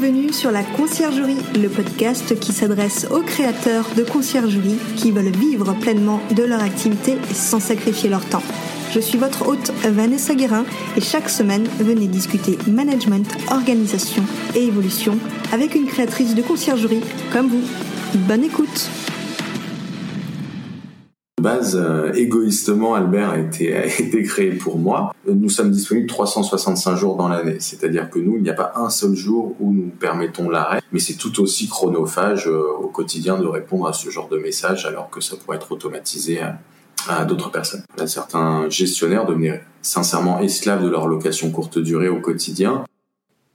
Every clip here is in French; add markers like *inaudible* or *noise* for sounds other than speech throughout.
Bienvenue sur la Conciergerie, le podcast qui s'adresse aux créateurs de conciergerie qui veulent vivre pleinement de leur activité sans sacrifier leur temps. Je suis votre hôte Vanessa Guérin et chaque semaine, venez discuter management, organisation et évolution avec une créatrice de conciergerie comme vous. Bonne écoute! Base, euh, égoïstement, Albert a *laughs* été, créé pour moi. Nous sommes disponibles 365 jours dans l'année, c'est-à-dire que nous, il n'y a pas un seul jour où nous permettons l'arrêt, mais c'est tout aussi chronophage euh, au quotidien de répondre à ce genre de message, alors que ça pourrait être automatisé à, d'autres personnes. Certains gestionnaires devenaient sincèrement esclaves de leur location courte durée au quotidien.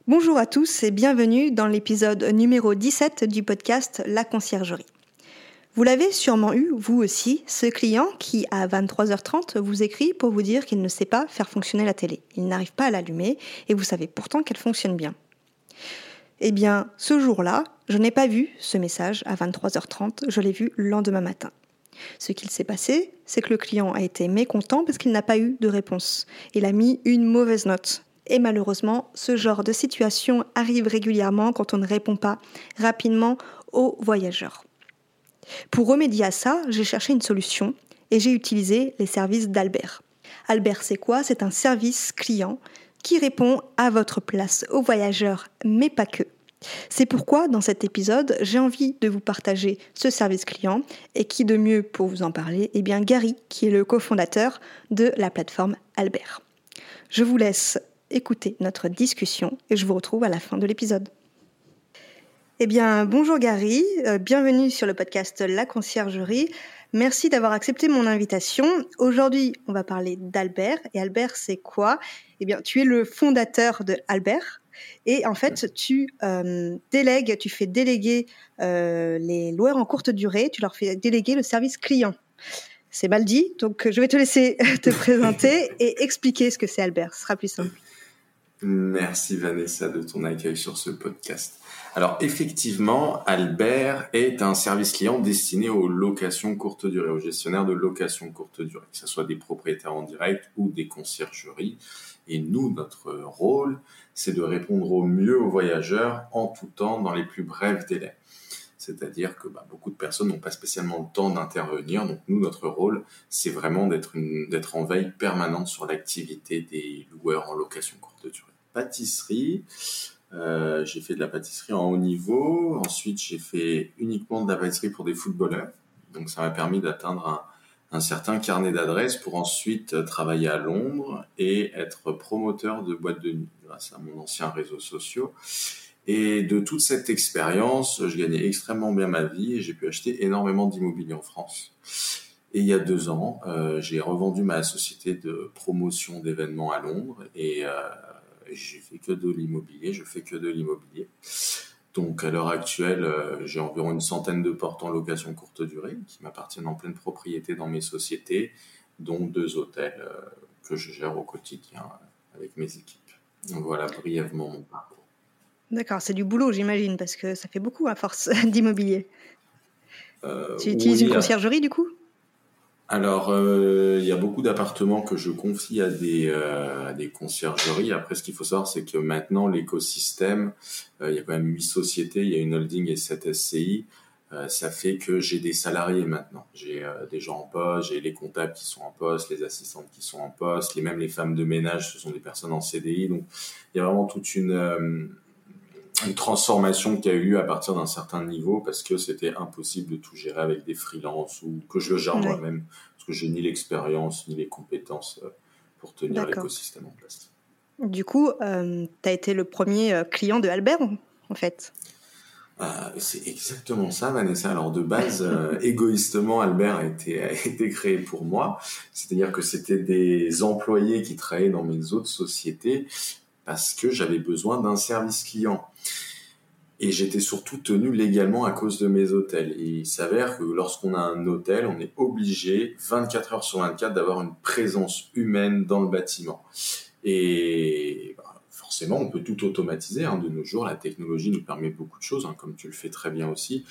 Bonjour à tous et bienvenue dans l'épisode numéro 17 du podcast La Conciergerie. Vous l'avez sûrement eu, vous aussi, ce client qui, à 23h30, vous écrit pour vous dire qu'il ne sait pas faire fonctionner la télé. Il n'arrive pas à l'allumer et vous savez pourtant qu'elle fonctionne bien. Eh bien, ce jour-là, je n'ai pas vu ce message à 23h30, je l'ai vu le lendemain matin. Ce qu'il s'est passé, c'est que le client a été mécontent parce qu'il n'a pas eu de réponse. Il a mis une mauvaise note. Et malheureusement, ce genre de situation arrive régulièrement quand on ne répond pas rapidement aux voyageurs. Pour remédier à ça, j'ai cherché une solution et j'ai utilisé les services d'Albert. Albert, c'est quoi? C'est un service client qui répond à votre place aux voyageurs, mais pas que. C'est pourquoi dans cet épisode, j'ai envie de vous partager ce service client et qui de mieux pour vous en parler Eh bien Gary, qui est le cofondateur de la plateforme Albert. Je vous laisse écouter notre discussion et je vous retrouve à la fin de l'épisode. Eh bien, bonjour Gary, euh, bienvenue sur le podcast La Conciergerie. Merci d'avoir accepté mon invitation. Aujourd'hui, on va parler d'Albert. Et Albert, c'est quoi? Eh bien, tu es le fondateur de Albert. Et en fait, tu euh, délègues, tu fais déléguer euh, les loueurs en courte durée, tu leur fais déléguer le service client. C'est mal dit, donc je vais te laisser *laughs* te présenter *laughs* et expliquer ce que c'est Albert. Ce sera plus simple. Merci Vanessa de ton accueil sur ce podcast. Alors effectivement, Albert est un service client destiné aux locations courte durée, aux gestionnaires de locations courte durée, que ce soit des propriétaires en direct ou des conciergeries. Et nous, notre rôle, c'est de répondre au mieux aux voyageurs en tout temps, dans les plus brefs délais. C'est-à-dire que bah, beaucoup de personnes n'ont pas spécialement le temps d'intervenir. Donc nous, notre rôle, c'est vraiment d'être en veille permanente sur l'activité des loueurs en location courte durée. Pâtisserie, euh, j'ai fait de la pâtisserie en haut niveau. Ensuite, j'ai fait uniquement de la pâtisserie pour des footballeurs. Donc, ça m'a permis d'atteindre un, certain carnet d'adresses pour ensuite euh, travailler à Londres et être promoteur de boîtes de nuit grâce à mon ancien réseau social. Et de toute cette expérience, je gagnais extrêmement bien ma vie et j'ai pu acheter énormément d'immobilier en France. Et il y a deux ans, euh, j'ai revendu ma société de promotion d'événements à Londres et j'ai fait que de l'immobilier, je fais que de l'immobilier. Donc à l'heure actuelle, euh, j'ai environ une centaine de portes en location courte durée qui m'appartiennent en pleine propriété dans mes sociétés, dont deux hôtels euh, que je gère au quotidien euh, avec mes équipes. Donc voilà brièvement mon parcours. D'accord, c'est du boulot j'imagine, parce que ça fait beaucoup à force *laughs* d'immobilier. tu utilises une conciergerie du coup? Alors, euh, il y a beaucoup d'appartements que je confie à des, euh, à des conciergeries. Après, ce qu'il faut savoir, c'est que maintenant, l'écosystème, euh, il y a quand même huit sociétés, il y a une holding et sept SCI. ça fait que j'ai des salariés maintenant. J'ai des gens en poste, j'ai les comptables qui sont en poste, les assistantes qui sont en poste, les même les femmes de ménage, ce sont des personnes en CDI. Donc, il y a vraiment toute une une transformation qui a eu à partir d'un certain niveau parce que c'était impossible de tout gérer avec des freelances ou que je le gère moi-même parce que j'ai ni l'expérience ni les compétences euh, pour tenir l'écosystème en place. Du coup, euh, tu as été le premier euh, client de Albert en fait? C'est exactement ça, Vanessa. Alors de base, *laughs* égoïstement, Albert a été, a été créé pour moi. C'est-à-dire que c'était des employés qui travaillaient dans mes autres sociétés parce que j'avais besoin d'un service client. Et j'étais surtout tenu légalement à cause de mes hôtels. Et il s'avère que lorsqu'on a un hôtel, on est obligé 24 heures sur 24 d'avoir une présence humaine dans le bâtiment. Et bah, forcément, on peut tout automatiser. Hein. De nos jours, la technologie nous permet beaucoup de choses, hein, comme tu le fais très bien aussi.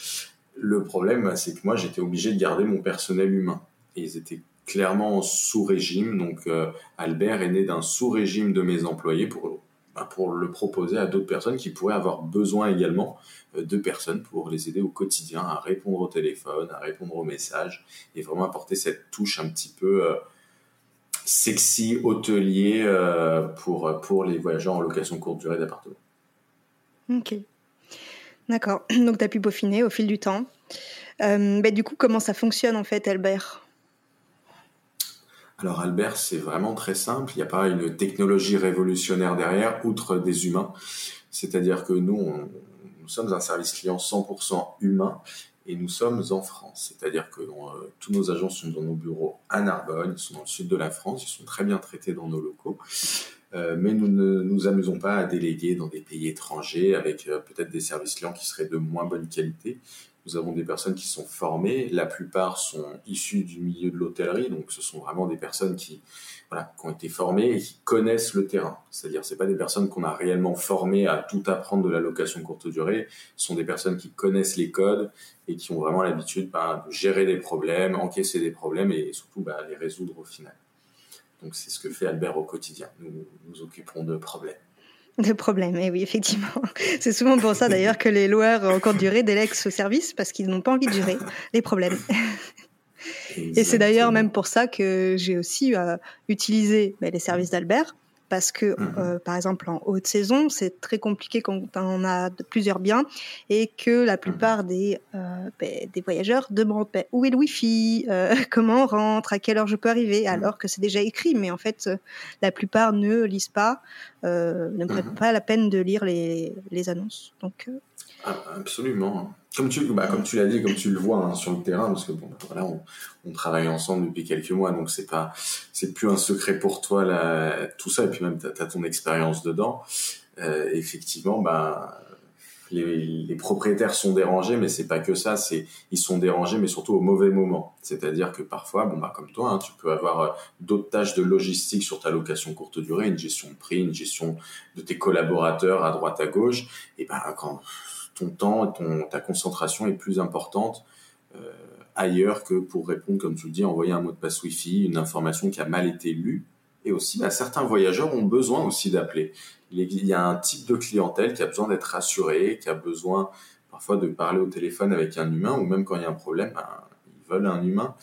Le problème, c'est que moi, j'étais obligé de garder mon personnel humain. Et ils étaient clairement sous régime. Donc, euh, Albert est né d'un sous régime de mes employés pour bah, pour le proposer à d'autres personnes qui pourraient avoir besoin également euh, de personnes pour les aider au quotidien à répondre au téléphone, à répondre aux messages et vraiment apporter cette touche un petit peu euh, sexy, hôtelier euh, pour, pour les voyageurs en location courte durée d'appartement. Ok. D'accord. *clears throat* Donc, tu as pu peaufiner au fil du temps. Bah, du coup, comment ça fonctionne en fait, Albert? Alors Albert, c'est vraiment très simple. Il n'y a pas une technologie révolutionnaire derrière, outre des humains. C'est-à-dire que nous, nous sommes un service client 100% humain et nous sommes en France. C'est-à-dire que euh, tous nos agents sont dans nos bureaux à Narbonne, ils sont dans le sud de la France, ils sont très bien traités dans nos locaux. Euh, mais nous ne nous amusons pas à déléguer dans des pays étrangers avec euh, peut-être des services clients qui seraient de moins bonne qualité. Nous avons des personnes qui sont formées, la plupart sont issues du milieu de l'hôtellerie, donc ce sont vraiment des personnes qui, voilà, qui ont été formées et qui connaissent le terrain. C'est-à-dire, c'est pas des personnes qu'on a réellement formées à tout apprendre de la location courte durée. Ce sont des personnes qui connaissent les codes et qui ont vraiment l'habitude bah, de gérer des problèmes, encaisser des problèmes et surtout bah, les résoudre au final. Donc c'est ce que fait Albert au quotidien. Nous nous occupons de problèmes. *laughs* De problèmes, et eh oui, effectivement. C'est souvent pour ça d'ailleurs que les loueurs en courte durée délèguent ce service parce qu'ils n'ont pas envie de gérer les problèmes. Et c'est d'ailleurs même pour ça que j'ai aussi euh, utilisé bah, les services d'Albert parce que, mmh euh, par exemple, en haute saison, c'est très compliqué quand on a plusieurs biens et que la mmh plupart des, euh, ben, des voyageurs demandent ben, où est le Wi-Fi, euh, *laughs* comment on rentre, à quelle heure je peux arriver, mmh alors que c'est déjà écrit, mais en fait, la plupart ne lisent pas, ne prennent pas la peine de lire les, les annonces. Donc, absolument. Comme tu, bah, comme tu l'as dit, comme tu le vois hein, sur le terrain, parce que bon, voilà, on, on, travaille ensemble depuis quelques mois, donc c'est pas, c'est plus un secret pour toi là, tout ça, et puis même tu as, ton expérience dedans. Euh, effectivement, bah, les, les, propriétaires sont dérangés, mais c'est pas que ça, c'est ils sont dérangés, mais surtout au mauvais moment. C'est-à-dire que parfois, bon bah comme toi, hein, tu peux avoir euh, d'autres tâches de logistique sur ta location courte durée, une gestion de prix, une gestion de tes collaborateurs à droite à gauche, et ben quand ton temps, ton, ta concentration est plus importante euh, ailleurs que pour répondre, comme tu le dis, envoyer un mot de passe Wi-Fi, une information qui a mal été lue. Et aussi, bah, certains voyageurs ont besoin aussi d'appeler. Il y a un type de clientèle qui a besoin d'être rassuré, qui a besoin parfois de parler au téléphone avec un humain, ou même quand il y a un problème, bah, ils veulent un humain.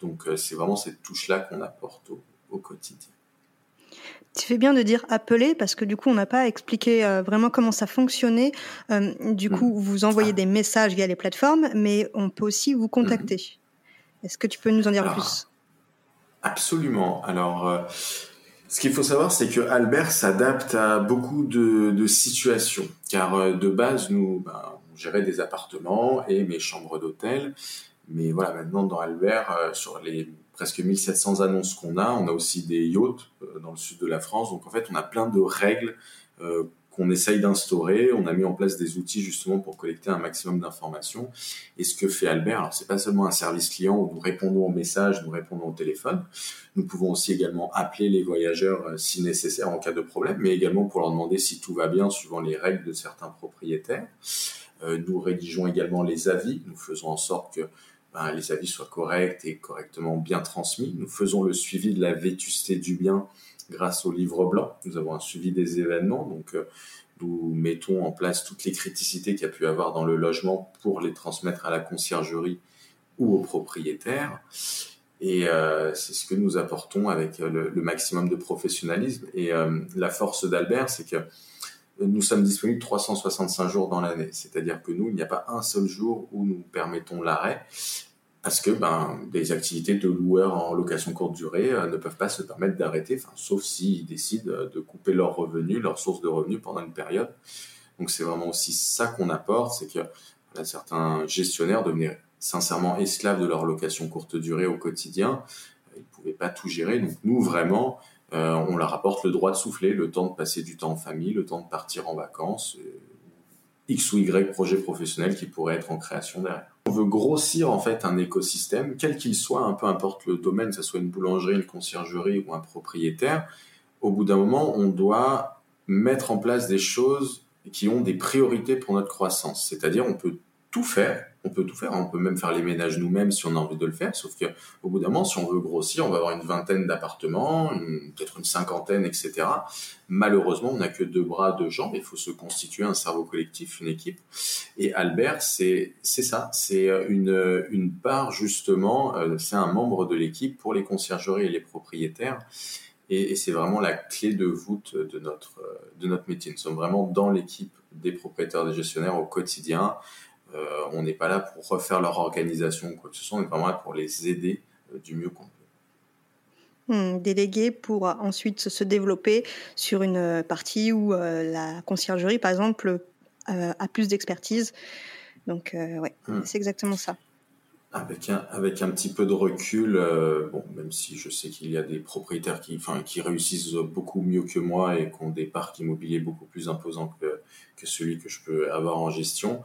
Donc euh, c'est vraiment cette touche-là qu'on apporte au quotidien. Tu fais bien de dire appeler parce que du coup, on n'a pas expliqué euh, vraiment comment ça fonctionnait. Euh, du coup, mm. vous envoyez des messages via les plateformes, mais on peut aussi vous contacter. Mm. Est-ce que tu peux nous en dire plus? Absolument. Alors, euh, ce qu'il faut savoir, c'est que Albert s'adapte à beaucoup de, situations, car de base, nous, ben, on gérait des appartements et mes chambres d'hôtel. Mais voilà, maintenant, dans Albert, sur les presque 1700 annonces qu'on a. On a aussi des yachts euh, dans le sud de la France. Donc en fait, on a plein de règles euh, qu'on essaye d'instaurer. On a mis en place des outils justement pour collecter un maximum d'informations. Et ce que fait Albert, alors c'est pas seulement un service client où nous répondons aux messages, nous répondons au téléphone. Nous pouvons aussi également appeler les voyageurs euh, si nécessaire en cas de problème, mais également pour leur demander si tout va bien suivant les règles de certains propriétaires. nous rédigeons également les avis. Nous faisons en sorte que ben, les avis soient corrects et correctement bien transmis. Nous faisons le suivi de la vétusté du bien grâce au livre blanc. Nous avons un suivi des événements, donc euh, nous mettons en place toutes les criticités qu'il y a pu avoir dans le logement pour les transmettre à la conciergerie ou aux propriétaires. Et euh, c'est ce que nous apportons avec le, maximum de professionnalisme. Et euh, la force d'Albert, c'est que nous sommes disponibles 365 jours dans l'année. C'est-à-dire que nous, il n'y a pas un seul jour où nous permettons l'arrêt parce que ben, des activités de loueurs en location courte durée euh, ne peuvent pas se permettre d'arrêter, sauf s'ils décident de couper leurs revenus, leur source de revenus pendant une période. Donc c'est vraiment aussi ça qu'on apporte, c'est que certains gestionnaires devenaient sincèrement esclaves de leur location courte durée au quotidien. Ils ne pouvaient pas tout gérer. Donc nous, vraiment, on leur apporte le droit de souffler, le temps de passer du temps en famille, le temps de partir en vacances, X ou Y projet professionnel qui pourrait être en création derrière. On veut grossir en fait un écosystème, quel qu'il soit, un peu importe le domaine, que ce soit une boulangerie, une conciergerie ou un propriétaire. Au bout d'un moment, on doit mettre en place des choses qui ont des priorités pour notre croissance. C'est-à-dire, on peut tout faire. On peut tout faire. On peut même faire les ménages nous-mêmes si on a envie de le faire. Sauf qu'au bout d'un moment, si on veut grossir, on va avoir une vingtaine d'appartements, peut-être une cinquantaine, etc. Malheureusement, on n'a que deux bras, deux jambes. Il faut se constituer un cerveau collectif, une équipe. Et Albert, c'est ça. C'est une une part justement. Euh, c'est un membre de l'équipe pour les conciergeries et les propriétaires. Et, et c'est vraiment la clé de voûte de notre de notre métier. Nous sommes vraiment dans l'équipe des propriétaires, des gestionnaires au quotidien. Euh, on n'est pas là pour refaire leur organisation ou quoi que ce soit, on est vraiment là pour les aider euh, du mieux qu'on peut. Hmm, déléguer pour ensuite se développer sur une partie où euh, la conciergerie, par exemple, a plus d'expertise. Donc, ouais, hmm. c'est exactement ça. Avec un, avec un petit peu de recul, bon, même si je sais qu'il y a des propriétaires qui, qui réussissent beaucoup mieux que moi et qui ont des parcs immobiliers beaucoup plus imposants que, que celui que je peux avoir en gestion,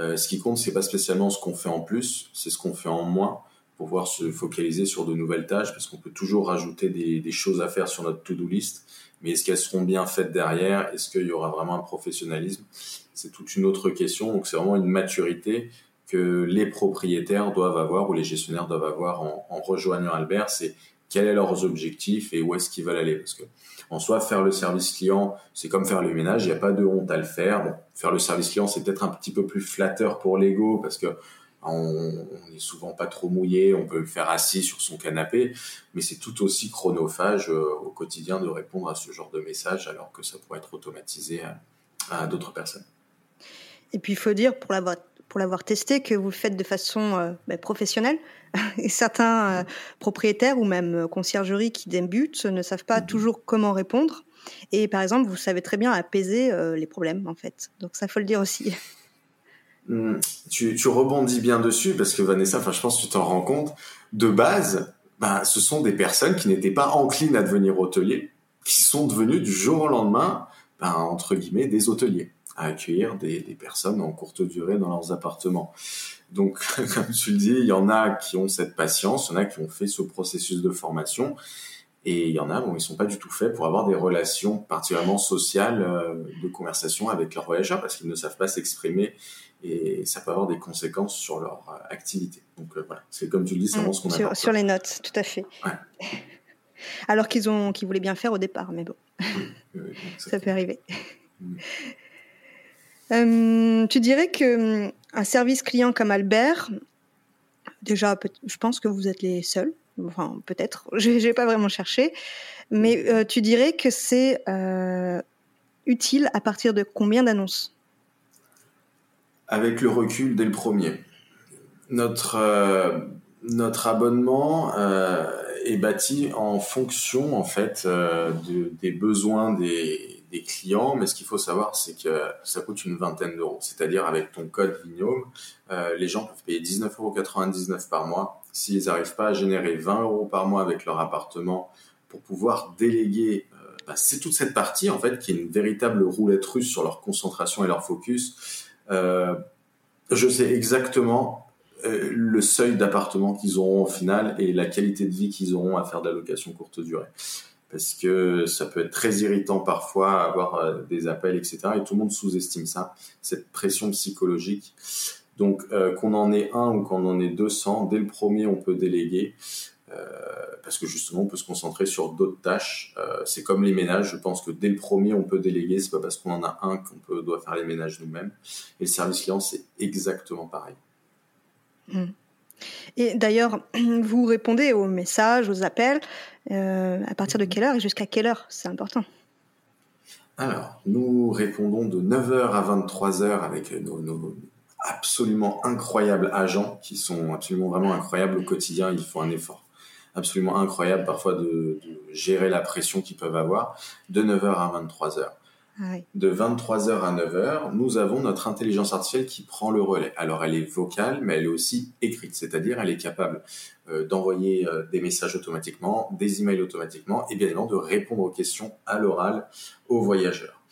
euh, ce qui compte, c'est pas spécialement ce qu'on fait en plus, c'est ce qu'on fait en moins pour pouvoir se focaliser sur de nouvelles tâches, parce qu'on peut toujours rajouter des, des, choses à faire sur notre to-do list, mais est-ce qu'elles seront bien faites derrière? Est-ce qu'il y aura vraiment un professionnalisme? C'est toute une autre question, donc c'est vraiment une maturité que les propriétaires doivent avoir ou les gestionnaires doivent avoir en, en rejoignant Albert, c'est quels sont leurs objectifs et où est-ce qu'ils veulent aller. Parce que en soi, faire le service client, c'est comme faire le ménage, il n'y a pas de honte à le faire. Faire le service client, c'est peut-être un petit peu plus flatteur pour l'ego parce que on, n'est souvent pas trop mouillé, on peut le faire assis sur son canapé, mais c'est tout aussi chronophage euh, au quotidien de répondre à ce genre de message alors que ça pourrait être automatisé à, d'autres personnes. Et puis il faut dire, pour l'avoir pour l'avoir testé, que vous le faites de façon euh, bah, professionnelle. *laughs* Et certains euh, propriétaires ou même euh, conciergeries qui débutent ne savent pas mhm. toujours comment répondre. Et par exemple, vous savez très bien apaiser les problèmes, en fait. Donc ça, faut le dire aussi. *laughs* Hmm. Tu, tu, rebondis bien dessus parce que Vanessa, je pense que tu t'en rends compte. De base, bah, ce sont des personnes qui n'étaient pas enclines à devenir hôteliers, qui sont devenues du jour au lendemain, ben, entre guillemets, des hôteliers à accueillir des, des, personnes en courte durée dans leurs appartements. Donc, *laughs* comme tu le dis, il y en a qui ont cette patience, il y en a qui ont fait ce processus de formation, et il y en a, bon, ils sont pas du tout faits pour avoir des relations particulièrement sociales euh, de conversation avec leurs voyageurs parce qu'ils ne savent pas s'exprimer et ça peut avoir des conséquences sur leur euh, activité. Donc euh, voilà, c'est comme tu le dis, c'est vraiment ce qu'on a. Sur, sur les notes, tout à fait. Ouais. Alors qu'ils ont, qu'ils voulaient bien faire au départ, mais bon, ça peut arriver. Euh, tu dirais que hum, un service client comme Albert, déjà, je pense que vous êtes les seuls. Enfin, peut-être. *laughs* Je n'ai pas vraiment cherché. Mais euh, tu dirais que c'est euh, utile à partir de combien d'annonces? Avec le recul dès le premier. Notre, notre abonnement est bâti en fonction, en fait, de, des besoins des des clients, mais ce qu'il faut savoir, c'est que ça coûte une vingtaine d'euros. C'est-à-dire avec ton code Vignome, euh, les gens peuvent payer 19,99 euros par mois. S'ils n'arrivent pas à générer 20 euros par mois avec leur appartement pour pouvoir déléguer, euh, bah, c'est toute cette partie en fait qui est une véritable roulette russe sur leur concentration et leur focus. Euh, je sais exactement le seuil d'appartement qu'ils auront au final et la qualité de vie qu'ils auront à faire de la location courte durée parce que ça peut être très irritant parfois avoir euh, des appels, etc. Et tout le monde sous-estime ça, cette pression psychologique. Donc euh, qu'on en ait un ou qu'on en ait 200, dès le premier on peut déléguer. Euh, parce que justement on peut se concentrer sur d'autres tâches. C'est comme les ménages, je pense que dès le premier on peut déléguer, c'est pas parce qu'on en a un qu'on doit faire les ménages nous-mêmes. Et le service client c'est exactement pareil. Mmh. Et d'ailleurs, *clears throat* vous répondez aux messages, aux appels, euh, à partir de quelle heure et jusqu'à quelle heure? C'est important. Alors, nous répondons de 9h à 23h avec nos, absolument incroyables agents qui sont absolument vraiment incroyables au quotidien. Ils font un effort absolument incroyable parfois de, gérer la pression qu'ils peuvent avoir de 9h à 23h. Ah de 23h à 9h, nous avons notre intelligence artificielle qui prend le relais. Alors elle est vocale, mais elle est aussi écrite, c'est-à-dire elle est capable euh, d'envoyer euh, des messages automatiquement, des emails automatiquement, et bien évidemment de répondre aux questions à l'oral aux voyageurs.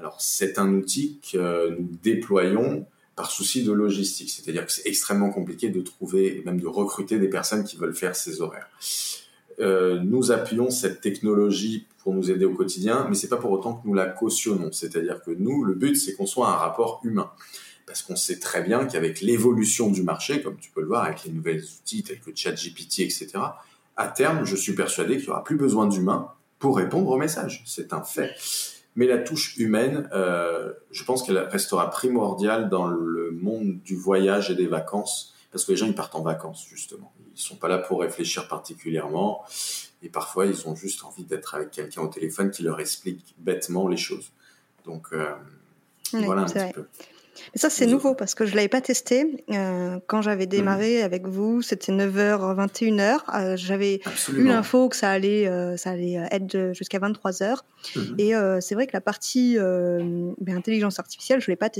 Alors c'est un outil que nous déployons par souci de logistique, c'est-à-dire que c'est extrêmement compliqué de trouver même de recruter des personnes qui veulent faire ces horaires. Euh, nous appuyons cette technologie pour nous aider au quotidien, mais c'est pas pour autant que nous la cautionnons. C'est-à-dire que nous, le but, c'est qu'on soit un rapport humain. Parce qu'on sait très bien qu'avec l'évolution du marché, comme tu peux le voir avec les nouvelles outils tels que ChatGPT, etc., à terme, je suis persuadé qu'il n'y aura plus besoin d'humains pour répondre aux messages. C'est un fait. Mais la touche humaine, euh, je pense qu'elle restera primordiale dans le monde du voyage et des vacances, parce que les gens, ils partent en vacances, justement. Ils sont pas là pour réfléchir particulièrement. Et parfois, ils ont juste envie d'être avec quelqu'un au téléphone qui leur explique bêtement les choses. Donc, euh, voilà un petit peu. Mais ça, c'est nouveau parce que je ne l'avais pas testé. Euh, quand j'avais mhm. démarré avec vous, c'était 9h, 21h. Euh, j'avais eu l'info que ça allait, euh, ça allait être jusqu'à 23h. Mhm. Et c'est vrai que la partie ben, intelligence artificielle, je ne l'ai pas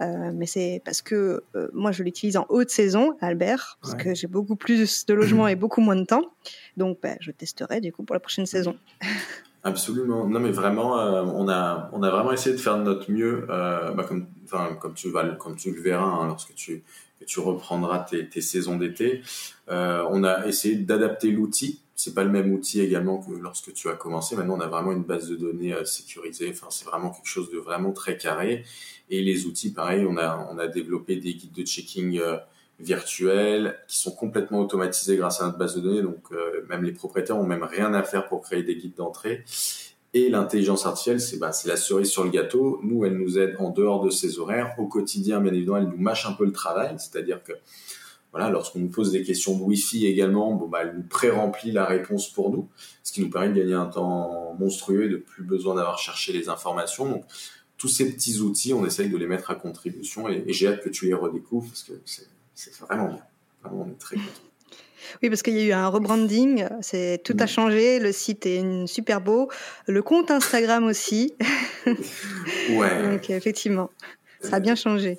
testé. mais c'est parce que moi je l'utilise en haute saison, Albert, parce que j'ai beaucoup plus de logements *clears throat* et beaucoup moins de temps. Donc ben, je testerai du coup pour la prochaine saison. *laughs* Absolument. Non, mais vraiment, euh, on a on a vraiment essayé de faire de notre mieux, euh, bah, comme tu vas comme tu le verras hein, lorsque tu tu reprendras tes, tes saisons d'été. Euh, on a essayé d'adapter l'outil. C'est pas le même outil également que lorsque tu as commencé. Maintenant, on a vraiment une base de données euh, sécurisée. Enfin, c'est vraiment quelque chose de vraiment très carré. Et les outils, pareil, on a on a développé des guides de checking euh, virtuels qui sont complètement automatisés grâce à notre base de données. Donc euh, même les propriétaires ont même rien à faire pour créer des guides d'entrée. Et l'intelligence artificielle, c'est bah, la cerise sur le gâteau. Nous, elle nous aide en dehors de ses horaires. Au quotidien, bien évidemment, elle nous mâche un peu le travail. C'est-à-dire que voilà, lorsqu'on nous pose des questions de Wi-Fi également, bon, bah, elle nous pré-remplit la réponse pour nous, ce qui nous permet de gagner un temps monstrueux et de plus besoin d'avoir cherché les informations. Donc, tous ces petits outils, on essaye de les mettre à contribution et, et j'ai hâte que tu les redécouvres parce que c'est vraiment bien. Vraiment, on est très content. Oui, parce qu'il y a eu un rebranding, c'est tout a mm. changé, le site est super beau, le compte Instagram aussi. ouais. *laughs* Donc effectivement, ça a bien changé.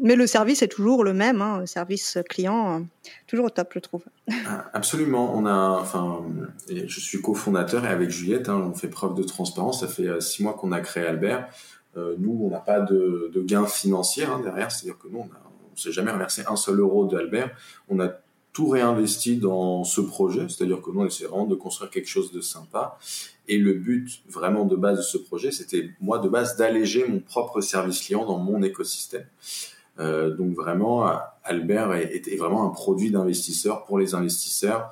Mais le service est toujours le même, hein, le service client, toujours au top, je trouve. Ah, absolument. On a, enfin, je suis cofondateur et avec Juliette, hein, on fait preuve de transparence. Ça fait euh, six mois qu'on a créé Albert. Euh, nous, on n'a pas de, de gains financiers hein, derrière, c'est-à-dire que nous, on on s'est jamais reversé un seul euro d'Albert. On a tout réinvesti dans ce projet, c'est-à-dire que nous, on essaie vraiment de construire quelque chose de sympa. Et le but vraiment de base de ce projet, c'était moi de base d'alléger mon propre service client dans mon écosystème. Euh, donc vraiment, Albert est, vraiment un produit d'investisseur pour les investisseurs.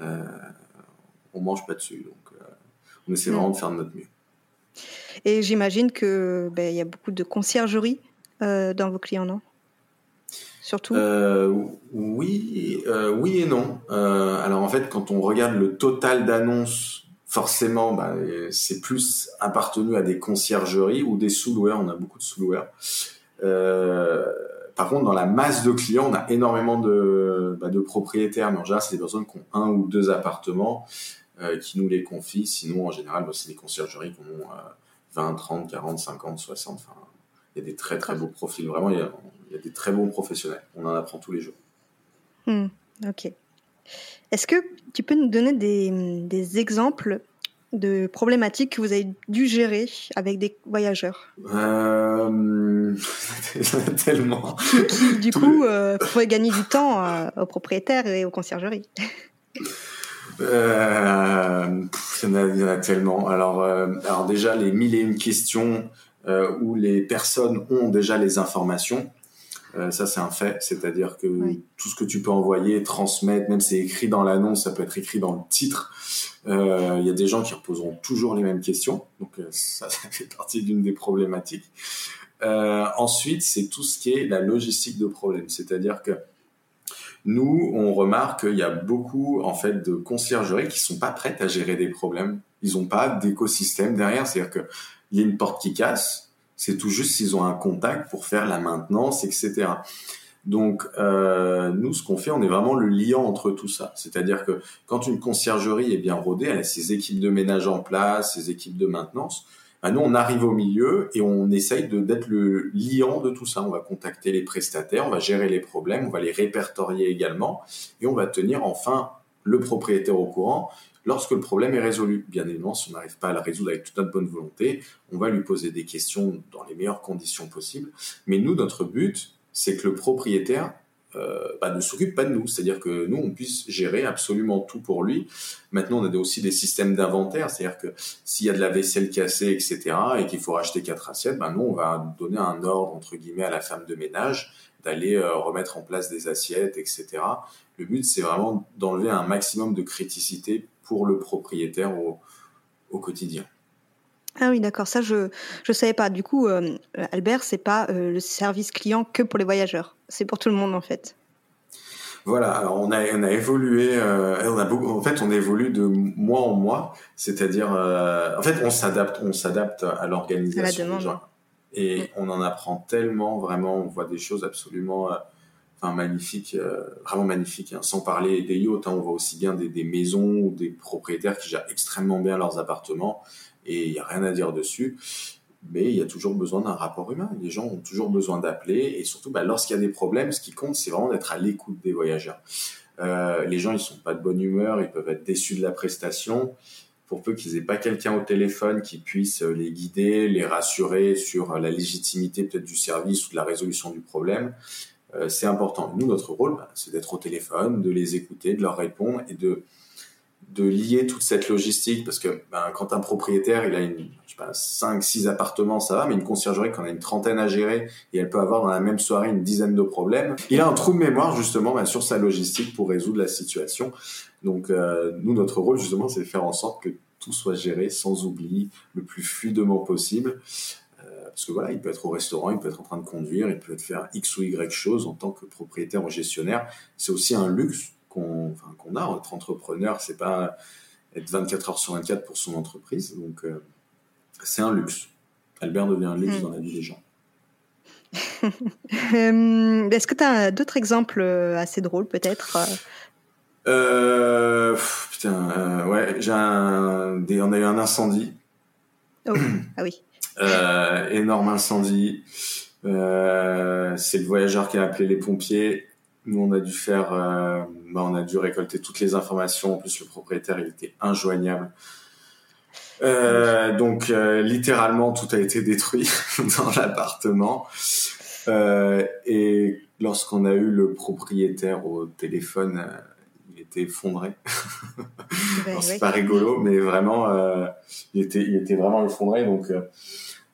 Euh, on mange pas dessus, donc euh, on essaie vraiment de faire de notre mieux. Et j'imagine que ben, il y a beaucoup de conciergerie euh, dans vos clients, non? Surtout? Euh, Oui, euh, oui et non. Euh, alors en fait, quand on regarde le total d'annonces, forcément, bah, c'est plus appartenu à des conciergeries ou des sous-loueurs. On a beaucoup de sous-loueurs. Par contre, dans la masse de clients, on a énormément de, bah, de propriétaires. Mais en général, c'est des personnes qui ont un ou deux appartements qui nous les confient. Sinon, en général, bah, c'est des conciergeries qui ont 20, 30, 40, 50, 60. Enfin, il y a des très très beaux profils. Vraiment, il y a, il y a des très bons professionnels. On en apprend tous les jours. Hmm, ok. Est-ce que tu peux nous donner des, exemples de problématiques que vous avez dû gérer avec des voyageurs euh, *laughs* Tellement. du coup, euh, pourraient gagner du temps euh, aux propriétaires et aux conciergeries. Euh, il, y en a, tellement. Alors, euh, alors déjà, les mille et une questions où les personnes ont déjà les informations. Euh, ça, c'est un fait. C'est-à-dire que tout ce que tu peux envoyer, transmettre, même c'est écrit dans l'annonce, ça peut être écrit dans le titre. Euh, il y a des gens qui reposeront toujours les mêmes questions. Donc euh, ça, *laughs* ça fait partie d'une des problématiques. ensuite, c'est tout ce qui est la logistique de problème. C'est-à-dire que nous, on remarque qu'il y a beaucoup en fait de conciergeries qui sont pas prêtes à gérer des problèmes. Ils n'ont pas d'écosystème derrière. C'est-à-dire qu'il y a une porte qui casse, c'est tout juste s'ils ont un contact pour faire la maintenance, etc. Donc, euh, nous, ce qu'on fait, on est vraiment le liant entre tout ça. C'est-à-dire que quand une conciergerie est bien rodée, elle a ses équipes de ménage en place, ses équipes de maintenance, bah, nous, on arrive au milieu et on essaye d'être le liant de tout ça. On va contacter les prestataires, on va gérer les problèmes, on va les répertorier également et on va tenir enfin le propriétaire au courant lorsque le problème est résolu. Bien évidemment, si on n'arrive pas à le résoudre avec toute notre bonne volonté, on va lui poser des questions dans les meilleures conditions possibles. Mais nous, notre but, c'est que le propriétaire euh, bah, ne s'occupe pas de nous. C'est-à-dire que nous, on puisse gérer absolument tout pour lui. Maintenant, on a aussi des systèmes d'inventaire. C'est-à-dire que s'il y a de la vaisselle cassée, etc., et qu'il faut racheter quatre assiettes, bah, nous, on va donner un ordre, entre guillemets, à la femme de ménage d'aller euh, remettre en place des assiettes, etc. Le but, c'est vraiment d'enlever un maximum de criticité pour le propriétaire au, au quotidien. Ah oui, d'accord. Ça, je ne savais pas. Du coup, euh, Albert, c'est pas euh, le service client que pour les voyageurs. C'est pour tout le monde, en fait. Voilà. Alors, on a, on a évolué. Euh, on a beaucoup, en fait, on évolue de mois en mois. C'est-à-dire, en fait, on s'adapte, on s'adapte à l'organisation. Et on en apprend tellement. Vraiment, on voit des choses absolument enfin magnifiques, vraiment magnifiques. Hein. Sans parler des yachts, hein. on voit aussi bien des, maisons ou des propriétaires qui gèrent extrêmement bien leurs appartements et il n'y a rien à dire dessus. Mais il y a toujours besoin d'un rapport humain. Les gens ont toujours besoin d'appeler et surtout, bah, lorsqu'il y a des problèmes, ce qui compte, c'est vraiment d'être à l'écoute des voyageurs. Euh, les gens, ils sont pas de bonne humeur, ils peuvent être déçus de la prestation. Pour peu qu'ils aient pas quelqu'un au téléphone qui puisse les guider, les rassurer sur la légitimité peut-être du service ou de la résolution du problème, euh, c'est important. Nous, notre rôle, bah, c'est d'être au téléphone, de les écouter, de leur répondre et de de lier toute cette logistique parce que ben, quand un propriétaire il a une je sais pas 5 6 appartements ça va mais une conciergerie quand on a une trentaine à gérer et elle peut avoir dans la même soirée une dizaine de problèmes il a un trou de mémoire justement ben, sur sa logistique pour résoudre la situation donc euh, nous notre rôle justement c'est de faire en sorte que tout soit géré sans oubli le plus fluidement possible parce que voilà, il peut être au restaurant, il peut être en train de conduire, il peut faire X ou Y chose en tant que propriétaire ou gestionnaire. C'est aussi un luxe qu'on a. Être entrepreneur, c'est pas être 24 heures sur 24 pour son entreprise. Donc, euh, c'est un luxe. Albert devient un luxe hmm. dans la vie des gens. *laughs* Euh, est-ce que tu as d'autres exemples euh, assez drôles, peut-être Putain, ouais, j'ai un, on a eu un incendie. Oh, ah oui. Énorme incendie. c'est le voyageur qui a appelé les pompiers. Nous, on a dû faire, euh, bah, on a dû récolter toutes les informations. En plus, le propriétaire, il était injoignable. Euh, donc, euh, littéralement, tout a été détruit *laughs* dans l'appartement. Euh, et lorsqu'on a eu le propriétaire au téléphone, euh, était effondré. *laughs* Ben c'est pas rigolo, mais vraiment, il était, il était vraiment effondré. Donc,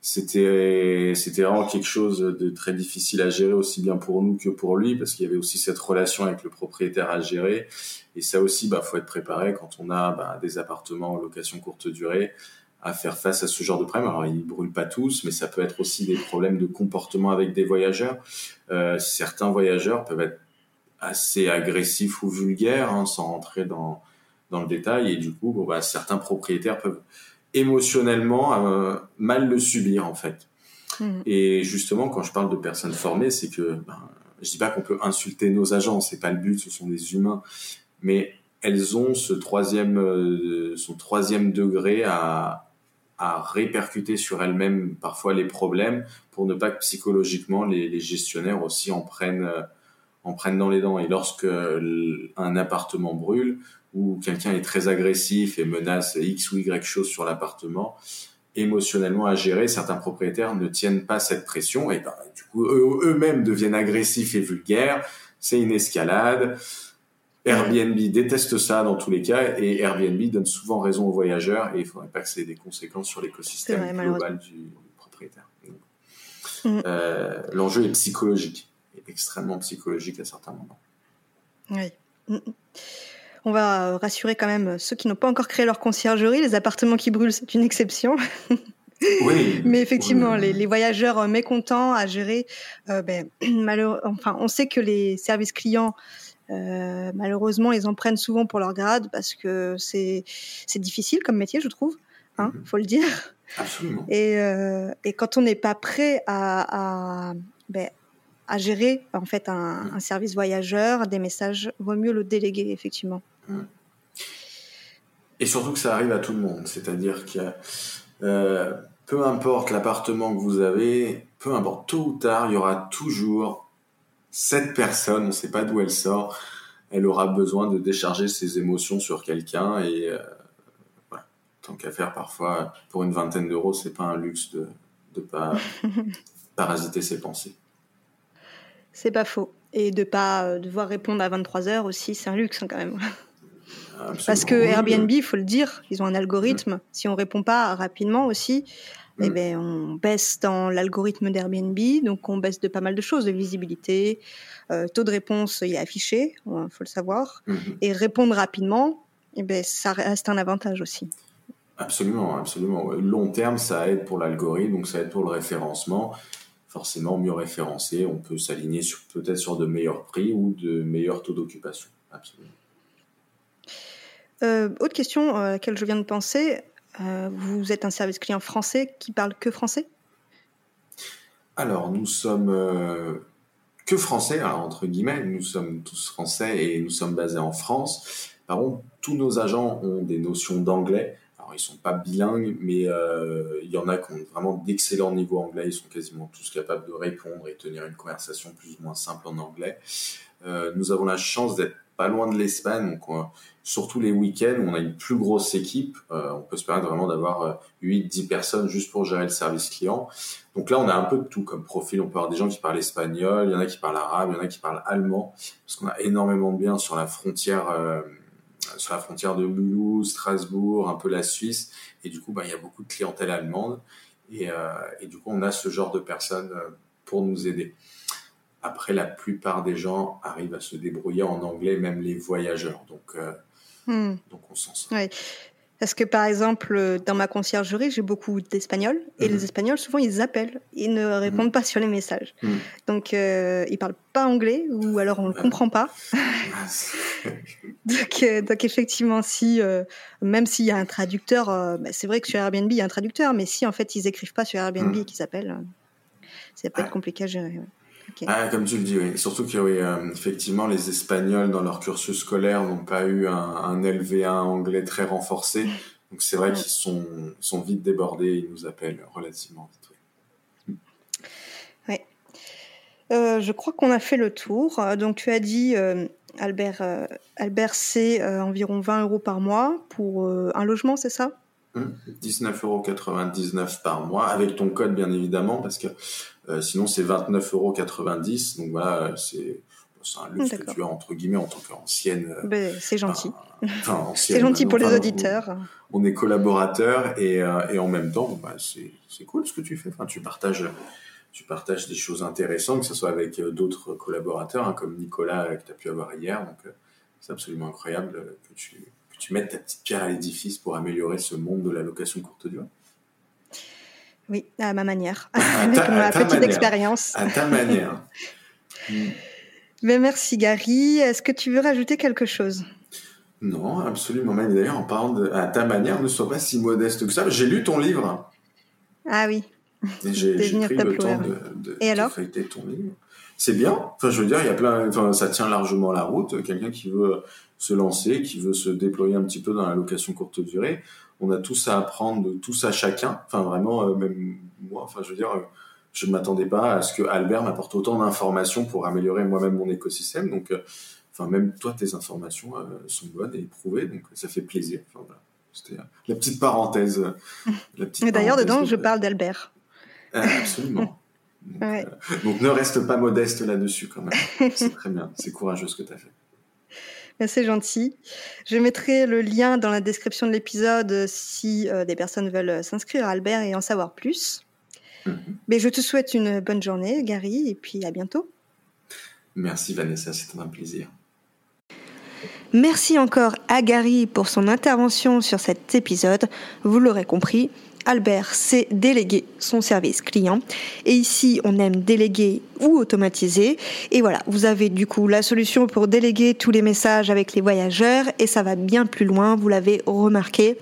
c'était c'était vraiment quelque chose de très difficile à gérer aussi bien pour nous que pour lui parce qu'il y avait aussi cette relation avec le propriétaire à gérer et ça aussi bah faut être préparé quand on a bah, des appartements en location courte durée à faire face à ce genre de problème. Alors ils brûlent pas tous, mais ça peut être aussi des problèmes de comportement avec des voyageurs. Euh, certains voyageurs peuvent être assez agressifs ou vulgaires, hein, sans rentrer dans dans le détail, et du coup, bon, bah, certains propriétaires peuvent émotionnellement euh, mal le subir en fait. Hmm. Et justement, quand je parle de personnes formées, c'est que ben, je dis pas qu'on peut insulter nos agents, c'est pas le but, ce sont des humains, mais elles ont ce troisième, euh, son troisième degré à, à répercuter sur elles-mêmes parfois les problèmes pour ne pas que psychologiquement les, les gestionnaires aussi en prennent, euh, en prennent dans les dents. Et lorsque un appartement brûle, où quelqu'un est très agressif et menace X ou Y chose sur l'appartement, émotionnellement à gérer, certains propriétaires ne tiennent pas cette pression et ben, du coup eux-mêmes deviennent agressifs et vulgaires. C'est une escalade. Airbnb déteste ça dans tous les cas et Airbnb donne souvent raison aux voyageurs et il ne faudrait pas que ça ait des conséquences sur l'écosystème global du, propriétaire. Mm. Euh, l'enjeu est psychologique, extrêmement psychologique à certains moments. Oui. Mm, mm. On va rassurer quand même ceux qui n'ont pas encore créé leur conciergerie. Les appartements qui brûlent, c'est une exception. *laughs* Oui. *laughs* Mais effectivement, Les, voyageurs mécontents à gérer, euh, ben, *clears throat* enfin, on sait que les services clients, euh, malheureusement, ils en prennent souvent pour leur grade parce que c'est difficile comme métier, je trouve. Hein, mhm. faut le dire. Absolument. Et, euh, et quand on n'est pas prêt à, à, ben, à gérer en fait un, service voyageur, des messages, vaut mieux le déléguer effectivement. Et surtout que ça arrive à tout le monde, c'est-à-dire a euh, peu importe l'appartement que vous avez, peu importe, tôt ou tard, il y aura toujours cette personne, on ne sait pas d'où elle sort, elle aura besoin de décharger ses émotions sur quelqu'un et euh, voilà. tant qu'à faire parfois pour une vingtaine d'euros, c'est pas un luxe de ne pas *laughs* parasiter ses pensées. C'est pas faux. Et de pas euh, devoir répondre à 23 heures aussi, c'est un luxe hein, quand même. Parce que Airbnb, il faut le dire, ils ont un algorithme. Si on répond pas rapidement aussi, eh ben, on baisse dans l'algorithme d'Airbnb, donc on baisse de pas mal de choses, de visibilité, euh, taux de réponse, il est affiché, il faut le savoir, mm-hmm. et répondre rapidement, eh ben, ça reste un avantage aussi. Absolument, absolument. Long terme, ça aide pour l'algorithme, donc ça aide pour le référencement. Forcément, mieux référencé, on peut s'aligner sur, peut-être sur de meilleurs prix ou de meilleurs taux d'occupation. Absolument. Euh, autre question à laquelle je viens de penser, euh, vous êtes un service client français qui parle que français? Alors, nous sommes euh, que français, entre guillemets, nous sommes tous français et nous sommes basés en France. Par contre, tous nos agents ont des notions d'anglais. Alors, ils sont pas bilingues, mais il y en a qui ont vraiment d'excellents niveaux anglais. Ils sont quasiment tous capables de répondre et tenir une conversation plus ou moins simple en anglais. nous avons la chance d'être pas loin de l'Espagne, donc surtout les week-ends où on a une plus grosse équipe, euh, on peut se permettre vraiment d'avoir 8-10 euh, personnes juste pour gérer le service client. Donc là, on a un peu de tout comme profil. On peut avoir des gens qui parlent espagnol, il y en a qui parlent arabe, il y en a qui parlent allemand, parce qu'on a énormément de biens sur la frontière, euh, sur la frontière de Mulhouse, Strasbourg, un peu la Suisse, et du coup, bah, il y a beaucoup de clientèle allemande, et, et du coup, on a ce genre de personnes pour nous aider. Après, la plupart des gens arrivent à se débrouiller en anglais, même les voyageurs. Donc, euh, hmm. donc on s'en sort. Parce que par exemple, dans ma conciergerie, j'ai beaucoup d'Espagnols et les mhm. Espagnols, souvent, ils appellent, ils ne répondent mhm. pas sur les messages. Mhm. Donc, euh, ils parlent pas anglais ou alors on ne le comprend pas. *laughs* donc, euh, donc, effectivement, si euh, même s'il y a un traducteur, bah, c'est vrai que sur Airbnb il y a un traducteur, mais si en fait ils écrivent pas sur Airbnb et qu'ils appellent, ça peut être compliqué à gérer. Ah, comme tu le dis, oui. Surtout que, oui, euh, effectivement, les Espagnols, dans leur cursus scolaire, n'ont pas eu un, un, LV1 anglais très renforcé. Donc, c'est vrai qu'ils sont, sont vite débordés. Ils nous appellent relativement vite. Oui. Ouais. Euh, je crois qu'on a fait le tour. Donc, tu as dit, euh, Albert, euh, Albert c'est environ 20 euros par mois pour un logement, c'est ça? 19,99 euros par mois, avec ton code bien évidemment, parce que euh, sinon c'est 29,90 euros. Donc voilà, c'est un luxe que tu as entre guillemets en tant qu'ancienne. Euh, ben, c'est gentil. *laughs* c'est gentil pour les auditeurs. On, est collaborateurs et, euh, et, en même temps, bah, c'est cool ce que tu fais. Enfin, tu partages, tu partages des choses intéressantes, que ce soit avec d'autres collaborateurs, hein, comme Nicolas que tu as pu avoir hier. Donc c'est absolument incroyable que tu tu mettes ta petite pierre à l'édifice pour améliorer ce monde de la location courte durée Oui, à ma manière, *laughs* avec ma petite expérience. À ta manière. Mais *laughs* merci Gary. Est-ce que tu veux rajouter quelque chose? Non, absolument. D'ailleurs, en parlant de à ta manière, ne sois pas si modeste que ça. J'ai lu ton livre. Ah oui. J'ai pris le temps de, de, Et alors? ton livre. C'est bien. Enfin, je veux dire, il y a plein. Enfin, ça tient largement la route. Quelqu'un qui veut se lancer, qui veut se déployer un petit peu dans la location courte durée. On a tous à apprendre, tous à chacun. Enfin, vraiment, euh, même moi, enfin, je veux dire, euh, je ne m'attendais pas à ce que Albert m'apporte autant d'informations pour améliorer moi-même mon écosystème. Donc, euh, enfin, même toi, tes informations sont bonnes et éprouvées, donc ça fait plaisir. Enfin, voilà. C'était la petite parenthèse. La petite et d'ailleurs, dedans, je parle d'Albert. absolument. *laughs* Donc, donc, ne reste pas modeste là-dessus quand même. *laughs* C'est très bien, c'est courageux ce que tu as fait. *laughs* C'est gentil. Je mettrai le lien dans la description de l'épisode si euh, des personnes veulent s'inscrire à Albert et en savoir plus. Mhm. Mais je te souhaite une bonne journée, Gary, et puis à bientôt. Merci Vanessa, c'est un plaisir. Merci encore à Gary pour son intervention sur cet épisode. Vous l'aurez compris, Albert sait déléguer son service client. Et ici, on aime déléguer ou automatiser. Et voilà, vous avez du coup la solution pour déléguer tous les messages avec les voyageurs. Et ça va bien plus loin, vous l'avez remarqué.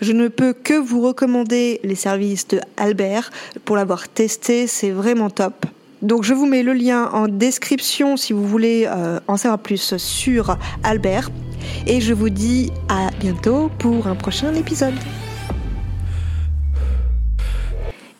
Je ne peux que vous recommander les services de Albert. Pour l'avoir testé, c'est vraiment top. Donc je vous mets le lien en description si vous voulez euh, en savoir plus sur Albert. Et je vous dis à bientôt pour un prochain épisode.